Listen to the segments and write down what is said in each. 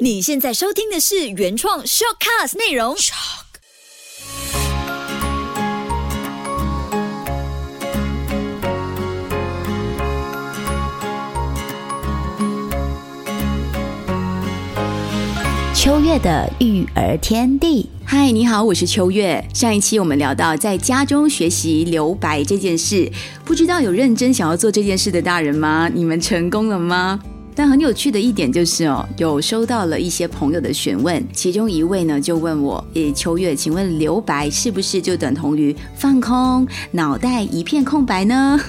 你现在收听的是原创 shortcast 内容。秋月的育儿天地，嗨，你好，我是秋月。上一期我们聊到在家中学习留白这件事，不知道有认真想要做这件事的大人吗？你们成功了吗？但很有趣的一点就是哦，有收到了一些朋友的询问，其中一位呢就问我：“诶，秋月，请问留白是不是就等同于放空，脑袋一片空白呢？”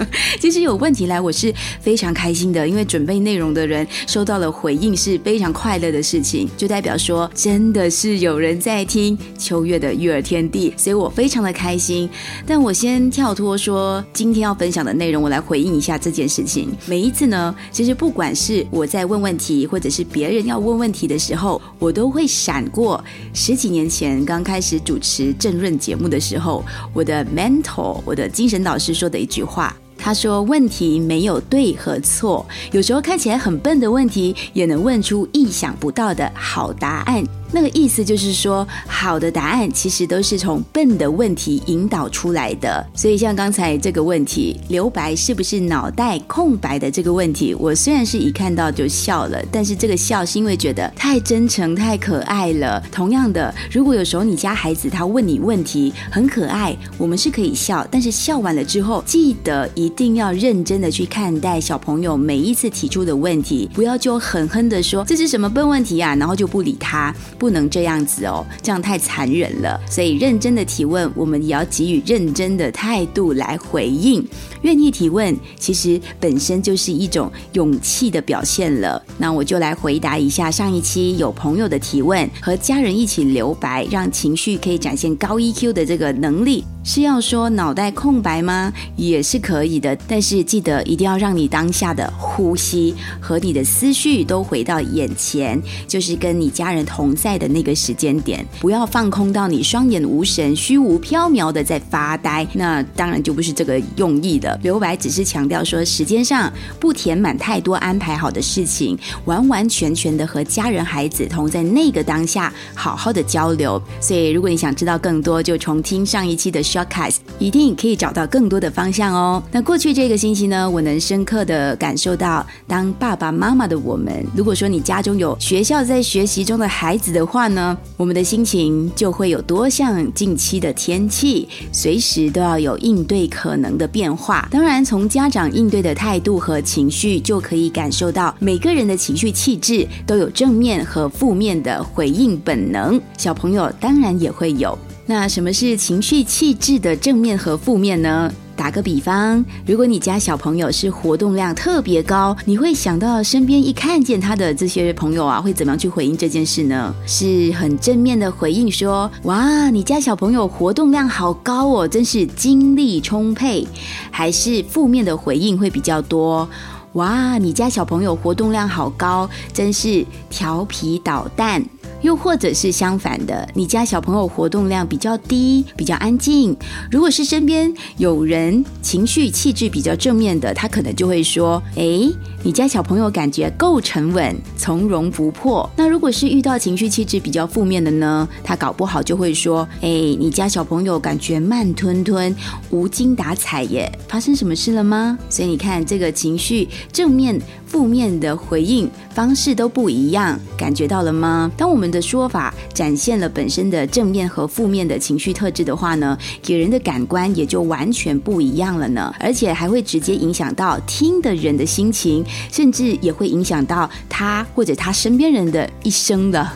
其实有问题来，我是非常开心的，因为准备内容的人收到了回应是非常快乐的事情，就代表说真的是有人在听秋月的育儿天地，所以我非常的开心。但我先跳脱说今天要分享的内容，我来回应一下这件事情。每一次呢，其实不管管是我在问问题，或者是别人要问问题的时候，我都会闪过十几年前刚开始主持政论节目的时候，我的 mentor，我的精神导师说的一句话。他说：“问题没有对和错，有时候看起来很笨的问题，也能问出意想不到的好答案。”那个意思就是说，好的答案其实都是从笨的问题引导出来的。所以，像刚才这个问题，留白是不是脑袋空白的这个问题，我虽然是一看到就笑了，但是这个笑是因为觉得太真诚、太可爱了。同样的，如果有时候你家孩子他问你问题很可爱，我们是可以笑，但是笑完了之后，记得一定要认真的去看待小朋友每一次提出的问题，不要就狠狠的说这是什么笨问题啊，然后就不理他。不不能这样子哦，这样太残忍了。所以认真的提问，我们也要给予认真的态度来回应。愿意提问，其实本身就是一种勇气的表现了。那我就来回答一下上一期有朋友的提问，和家人一起留白，让情绪可以展现高 EQ 的这个能力。是要说脑袋空白吗？也是可以的，但是记得一定要让你当下的呼吸和你的思绪都回到眼前，就是跟你家人同在在的那个时间点，不要放空到你双眼无神、虚无缥缈的在发呆，那当然就不是这个用意的。留白只是强调说，时间上不填满太多安排好的事情，完完全全的和家人、孩子同在那个当下，好好的交流。所以，如果你想知道更多，就重听上一期的。Shortcuts 一定可以找到更多的方向哦。那过去这个星期呢，我能深刻的感受到，当爸爸妈妈的我们，如果说你家中有学校在学习中的孩子的话呢，我们的心情就会有多像近期的天气，随时都要有应对可能的变化。当然，从家长应对的态度和情绪，就可以感受到每个人的情绪气质都有正面和负面的回应本能。小朋友当然也会有。那什么是情绪气质的正面和负面呢？打个比方，如果你家小朋友是活动量特别高，你会想到身边一看见他的这些朋友啊，会怎么样去回应这件事呢？是很正面的回应，说：“哇，你家小朋友活动量好高哦，真是精力充沛。”还是负面的回应会比较多？哇，你家小朋友活动量好高，真是调皮捣蛋。又或者是相反的，你家小朋友活动量比较低，比较安静。如果是身边有人情绪气质比较正面的，他可能就会说：“哎，你家小朋友感觉够沉稳，从容不迫。”那如果是遇到情绪气质比较负面的呢，他搞不好就会说：“哎，你家小朋友感觉慢吞吞，无精打采耶，发生什么事了吗？”所以你看，这个情绪正面。负面的回应方式都不一样，感觉到了吗？当我们的说法展现了本身的正面和负面的情绪特质的话呢，给人的感官也就完全不一样了呢，而且还会直接影响到听的人的心情，甚至也会影响到他或者他身边人的一生的。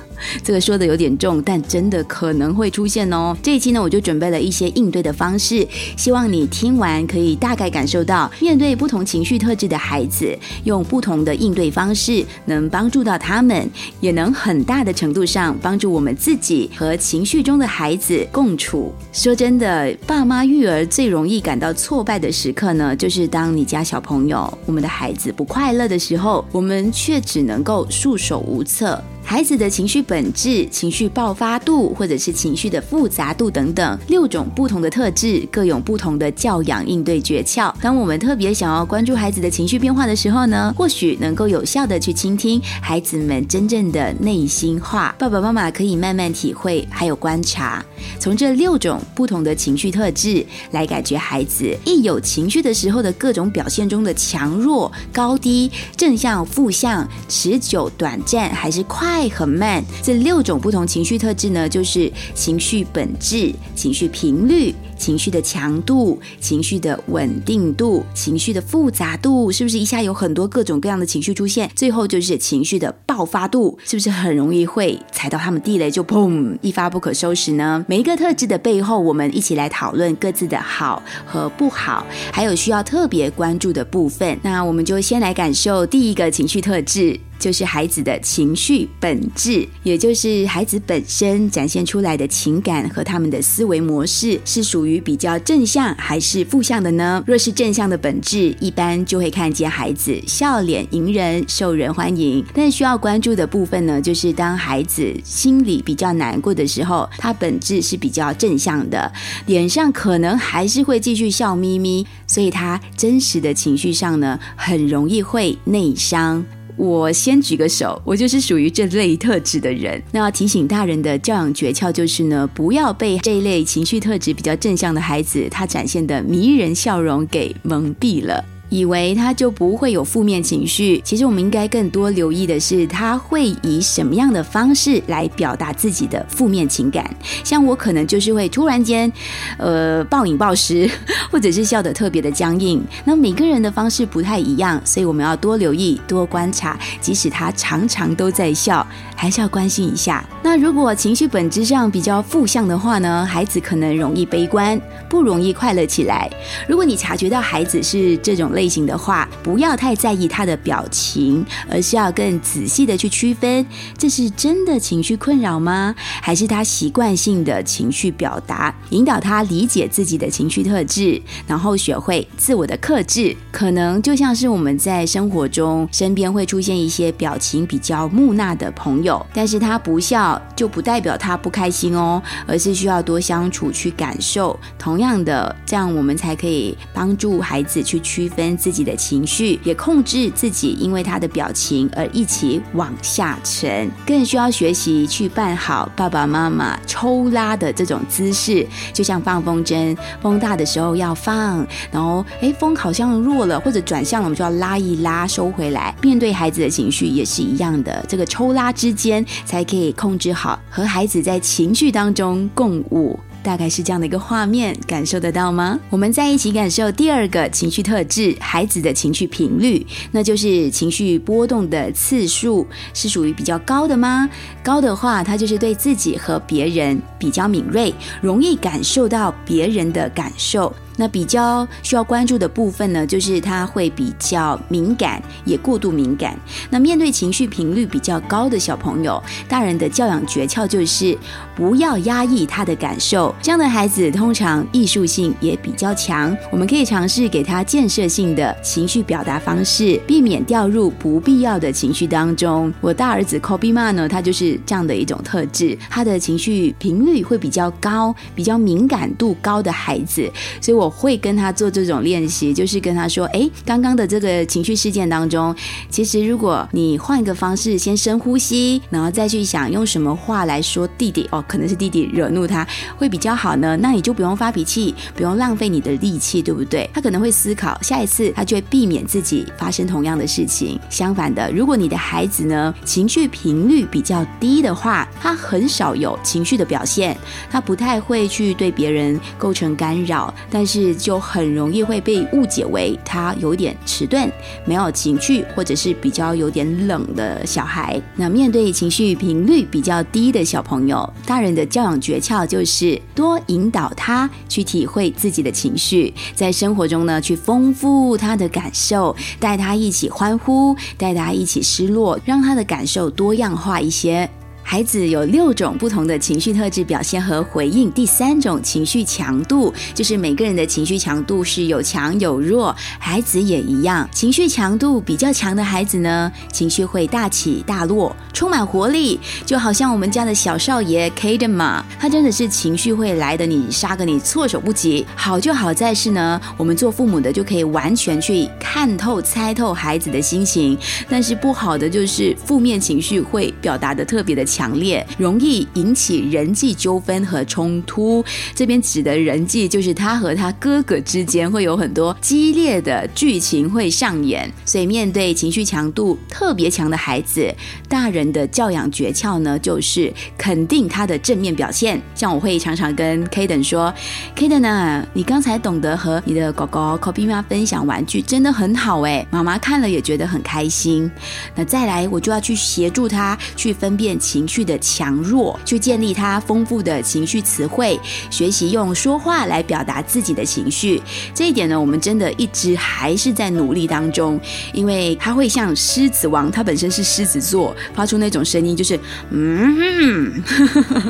这个说的有点重，但真的可能会出现哦。这一期呢，我就准备了一些应对的方式，希望你听完可以大概感受到，面对不同情绪特质的孩子，用不同的应对方式，能帮助到他们，也能很大的程度上帮助我们自己和情绪中的孩子共处。说真的，爸妈育儿最容易感到挫败的时刻呢，就是当你家小朋友，我们的孩子不快乐的时候，我们却只能够束手无策。孩子的情绪本质、情绪爆发度，或者是情绪的复杂度等等，六种不同的特质，各有不同的教养应对诀窍。当我们特别想要关注孩子的情绪变化的时候呢，或许能够有效的去倾听孩子们真正的内心话。爸爸妈妈可以慢慢体会，还有观察，从这六种不同的情绪特质来感觉孩子一有情绪的时候的各种表现中的强弱、高低、正向、负向、持久、短暂，还是快很慢。这六种不同情绪特质呢，就是情绪本质、情绪频率。情绪的强度、情绪的稳定度、情绪的复杂度，是不是一下有很多各种各样的情绪出现？最后就是情绪的爆发度，是不是很容易会踩到他们地雷就砰一发不可收拾呢？每一个特质的背后，我们一起来讨论各自的好和不好，还有需要特别关注的部分。那我们就先来感受第一个情绪特质。就是孩子的情绪本质，也就是孩子本身展现出来的情感和他们的思维模式，是属于比较正向还是负向的呢？若是正向的本质，一般就会看见孩子笑脸迎人，受人欢迎。但需要关注的部分呢，就是当孩子心里比较难过的时候，他本质是比较正向的，脸上可能还是会继续笑眯眯，所以他真实的情绪上呢，很容易会内伤。我先举个手，我就是属于这类特质的人。那要提醒大人的教养诀窍就是呢，不要被这一类情绪特质比较正向的孩子他展现的迷人笑容给蒙蔽了。以为他就不会有负面情绪，其实我们应该更多留意的是，他会以什么样的方式来表达自己的负面情感。像我可能就是会突然间，呃，暴饮暴食，或者是笑得特别的僵硬。那每个人的方式不太一样，所以我们要多留意、多观察。即使他常常都在笑，还是要关心一下。那如果情绪本质上比较负向的话呢，孩子可能容易悲观，不容易快乐起来。如果你察觉到孩子是这种类，型的话，不要太在意他的表情，而是要更仔细的去区分，这是真的情绪困扰吗？还是他习惯性的情绪表达？引导他理解自己的情绪特质，然后学会自我的克制。可能就像是我们在生活中身边会出现一些表情比较木讷的朋友，但是他不笑就不代表他不开心哦，而是需要多相处去感受。同样的，这样我们才可以帮助孩子去区分。自己的情绪，也控制自己，因为他的表情而一起往下沉，更需要学习去扮好爸爸妈妈抽拉的这种姿势，就像放风筝，风大的时候要放，然后哎风好像弱了或者转向了，我们就要拉一拉收回来。面对孩子的情绪也是一样的，这个抽拉之间才可以控制好，和孩子在情绪当中共舞。大概是这样的一个画面，感受得到吗？我们在一起感受第二个情绪特质，孩子的情绪频率，那就是情绪波动的次数是属于比较高的吗？高的话，他就是对自己和别人比较敏锐，容易感受到别人的感受。那比较需要关注的部分呢，就是他会比较敏感，也过度敏感。那面对情绪频率比较高的小朋友，大人的教养诀窍就是不要压抑他的感受。这样的孩子通常艺术性也比较强，我们可以尝试给他建设性的情绪表达方式，避免掉入不必要的情绪当中。我大儿子 Kobe Ma 呢，他就是这样的一种特质，他的情绪频率会比较高，比较敏感度高的孩子，所以我。会跟他做这种练习，就是跟他说：“哎，刚刚的这个情绪事件当中，其实如果你换一个方式，先深呼吸，然后再去想用什么话来说弟弟哦，可能是弟弟惹怒他，会比较好呢。那你就不用发脾气，不用浪费你的力气，对不对？他可能会思考，下一次他就会避免自己发生同样的事情。相反的，如果你的孩子呢情绪频率比较低的话，他很少有情绪的表现，他不太会去对别人构成干扰，但是是。就很容易会被误解为他有点迟钝、没有情绪，或者是比较有点冷的小孩。那面对情绪频率比较低的小朋友，大人的教养诀窍就是多引导他去体会自己的情绪，在生活中呢去丰富他的感受，带他一起欢呼，带他一起失落，让他的感受多样化一些。孩子有六种不同的情绪特质表现和回应。第三种情绪强度，就是每个人的情绪强度是有强有弱，孩子也一样。情绪强度比较强的孩子呢，情绪会大起大落，充满活力，就好像我们家的小少爷 Kaden 嘛，他真的是情绪会来的，你杀个你措手不及。好就好在是呢，我们做父母的就可以完全去看透、猜透孩子的心情，但是不好的就是负面情绪会表达的特别的强强烈，容易引起人际纠纷和冲突。这边指的人际，就是他和他哥哥之间会有很多激烈的剧情会上演。所以，面对情绪强度特别强的孩子，大人的教养诀窍呢，就是肯定他的正面表现。像我会常常跟 Kaden 说：“Kaden 呢，你刚才懂得和你的狗狗 Copy 妈分享玩具，真的很好哎，妈妈看了也觉得很开心。那再来，我就要去协助他去分辨情绪的强弱，去建立他丰富的情绪词汇，学习用说话来表达自己的情绪。这一点呢，我们真的一直还是在努力当中，因为他会像狮子王，他本身是狮子座，发出那种声音就是嗯，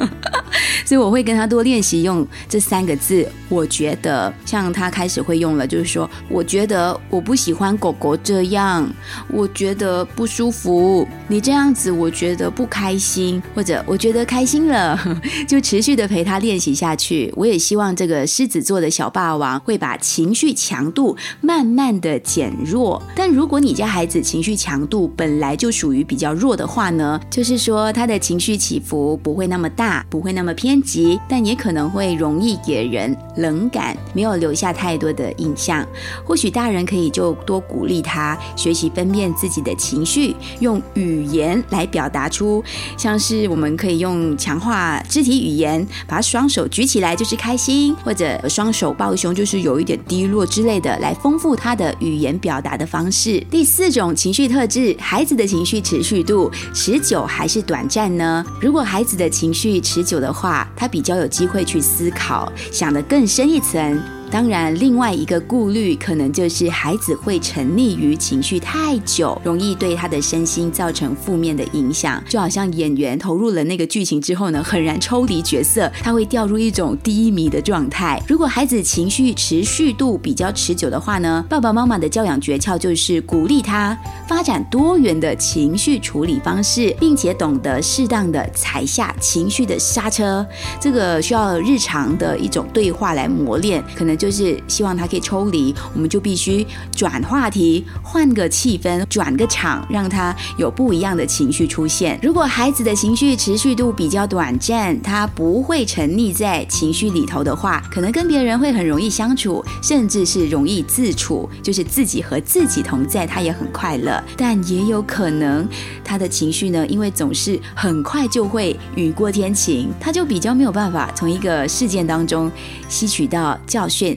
所以我会跟他多练习用这三个字。我觉得像他开始会用了，就是说，我觉得我不喜欢狗狗这样，我觉得不舒服，你这样子我觉得不开心，或者我觉得开心了，就持续的陪他练习下去。我也希望这个狮子座的小霸王会把情绪强度慢慢的减弱。但如果你家孩子情绪强度本来就属于比较弱的话呢，就是说他的情绪起伏不会那么大，不会那么偏激，但也可能会容易给人冷感，没有留下太多的印象。或许大人可以就多鼓励他学习分辨自己的情绪，用语言来表达出，像像是我们可以用强化肢体语言，把双手举起来就是开心，或者双手抱胸就是有一点低落之类的，来丰富他的语言表达的方式。第四种情绪特质，孩子的情绪持续度持久还是短暂呢？如果孩子的情绪持久的话，他比较有机会去思考，想得更深一层。当然，另外一个顾虑可能就是孩子会沉溺于情绪太久，容易对他的身心造成负面的影响。就好像演员投入了那个剧情之后呢，很难抽离角色，他会掉入一种低迷的状态。如果孩子情绪持续度比较持久的话呢，爸爸妈妈的教养诀窍就是鼓励他发展多元的情绪处理方式，并且懂得适当的踩下情绪的刹车。这个需要日常的一种对话来磨练，可能。就是希望他可以抽离，我们就必须转话题，换个气氛，转个场，让他有不一样的情绪出现。如果孩子的情绪持续度比较短暂，他不会沉溺在情绪里头的话，可能跟别人会很容易相处，甚至是容易自处，就是自己和自己同在，他也很快乐。但也有可能他的情绪呢，因为总是很快就会雨过天晴，他就比较没有办法从一个事件当中吸取到教训。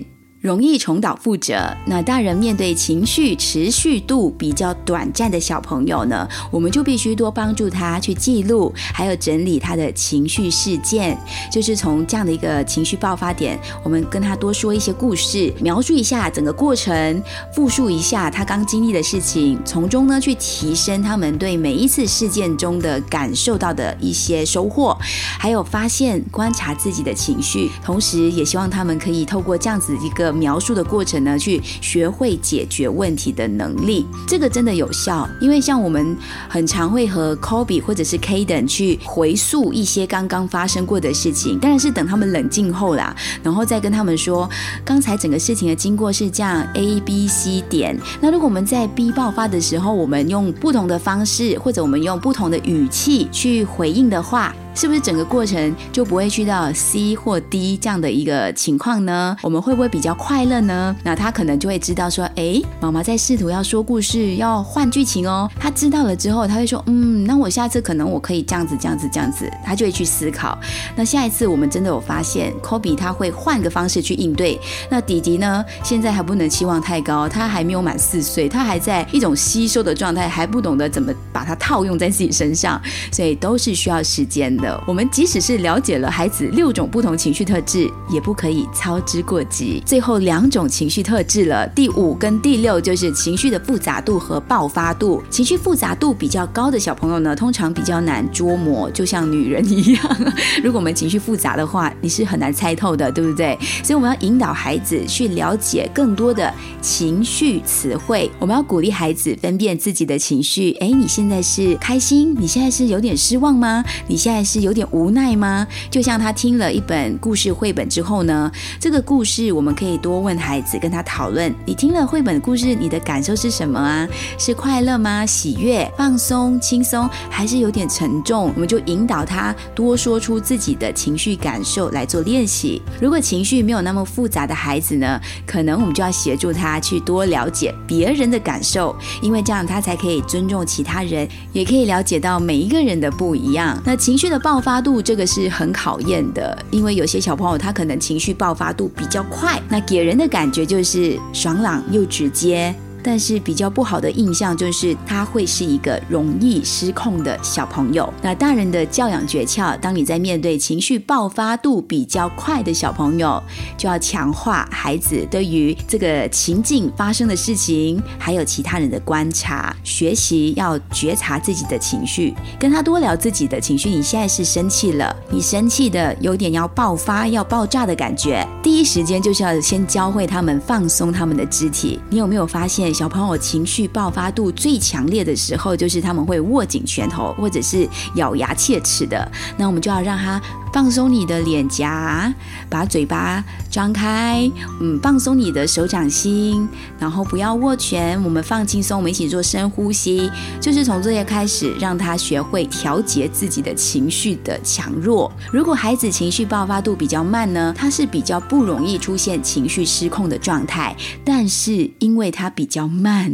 容易重蹈覆辙。那大人面对情绪持续度比较短暂的小朋友呢，我们就必须多帮助他去记录，还有整理他的情绪事件。就是从这样的一个情绪爆发点，我们跟他多说一些故事，描述一下整个过程，复述一下他刚经历的事情，从中呢去提升他们对每一次事件中的感受到的一些收获，还有发现观察自己的情绪。同时，也希望他们可以透过这样子一个。描述的过程呢，去学会解决问题的能力，这个真的有效。因为像我们很常会和 Kobe 或者是 Kaden 去回溯一些刚刚发生过的事情，当然是等他们冷静后啦，然后再跟他们说，刚才整个事情的经过是这样 A B C 点。那如果我们在 B 爆发的时候，我们用不同的方式，或者我们用不同的语气去回应的话。是不是整个过程就不会去到 C 或 D 这样的一个情况呢？我们会不会比较快乐呢？那他可能就会知道说，哎，妈妈在试图要说故事，要换剧情哦。他知道了之后，他会说，嗯，那我下次可能我可以这样子，这样子，这样子。他就会去思考。那下一次我们真的有发现，Kobe 他会换个方式去应对。那弟弟呢，现在还不能期望太高，他还没有满四岁，他还在一种吸收的状态，还不懂得怎么把它套用在自己身上，所以都是需要时间。的。我们即使是了解了孩子六种不同情绪特质，也不可以操之过急。最后两种情绪特质了，第五跟第六就是情绪的复杂度和爆发度。情绪复杂度比较高的小朋友呢，通常比较难捉摸，就像女人一样。如果我们情绪复杂的话，你是很难猜透的，对不对？所以我们要引导孩子去了解更多的情绪词汇。我们要鼓励孩子分辨自己的情绪。哎，你现在是开心？你现在是有点失望吗？你现在是是有点无奈吗？就像他听了一本故事绘本之后呢，这个故事我们可以多问孩子，跟他讨论。你听了绘本故事，你的感受是什么啊？是快乐吗？喜悦、放松、轻松，还是有点沉重？我们就引导他多说出自己的情绪感受来做练习。如果情绪没有那么复杂的孩子呢，可能我们就要协助他去多了解别人的感受，因为这样他才可以尊重其他人，也可以了解到每一个人的不一样。那情绪的爆发度，这个是很考验的，因为有些小朋友他可能情绪爆发度比较快，那给人的感觉就是爽朗又直接。但是比较不好的印象就是他会是一个容易失控的小朋友。那大人的教养诀窍，当你在面对情绪爆发度比较快的小朋友，就要强化孩子对于这个情境发生的事情，还有其他人的观察，学习要觉察自己的情绪，跟他多聊自己的情绪。你现在是生气了，你生气的有点要爆发、要爆炸的感觉，第一时间就是要先教会他们放松他们的肢体。你有没有发现？小朋友情绪爆发度最强烈的时候，就是他们会握紧拳头，或者是咬牙切齿的。那我们就要让他。放松你的脸颊，把嘴巴张开，嗯，放松你的手掌心，然后不要握拳，我们放轻松，我们一起做深呼吸，就是从这些开始，让他学会调节自己的情绪的强弱。如果孩子情绪爆发度比较慢呢，他是比较不容易出现情绪失控的状态，但是因为他比较慢，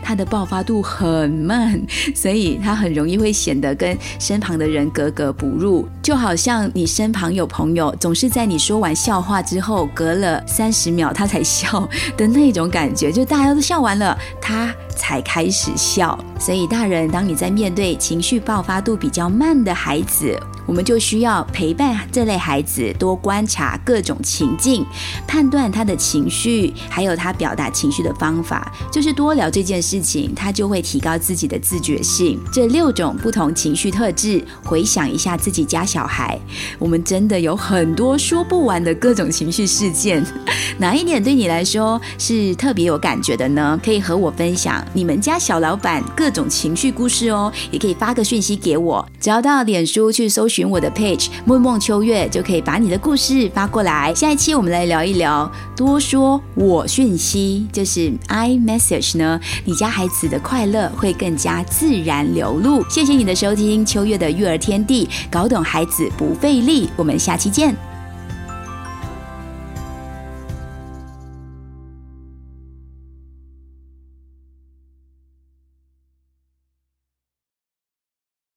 他的爆发度很慢，所以他很容易会显得跟身旁的人格格不入，就好像你。身旁有朋友，总是在你说完笑话之后，隔了三十秒他才笑的那种感觉，就大家都笑完了，他才开始笑。所以，大人，当你在面对情绪爆发度比较慢的孩子，我们就需要陪伴这类孩子，多观察各种情境，判断他的情绪，还有他表达情绪的方法。就是多聊这件事情，他就会提高自己的自觉性。这六种不同情绪特质，回想一下自己家小孩，我们真的有很多说不完的各种情绪事件。哪一点对你来说是特别有感觉的呢？可以和我分享你们家小老板各种情绪故事哦，也可以发个讯息给我，只要到脸书去搜。寻我的 page 梦梦秋月就可以把你的故事发过来。下一期我们来聊一聊多说我讯息，就是 I message 呢，你家孩子的快乐会更加自然流露。谢谢你的收听，秋月的育儿天地，搞懂孩子不费力。我们下期见。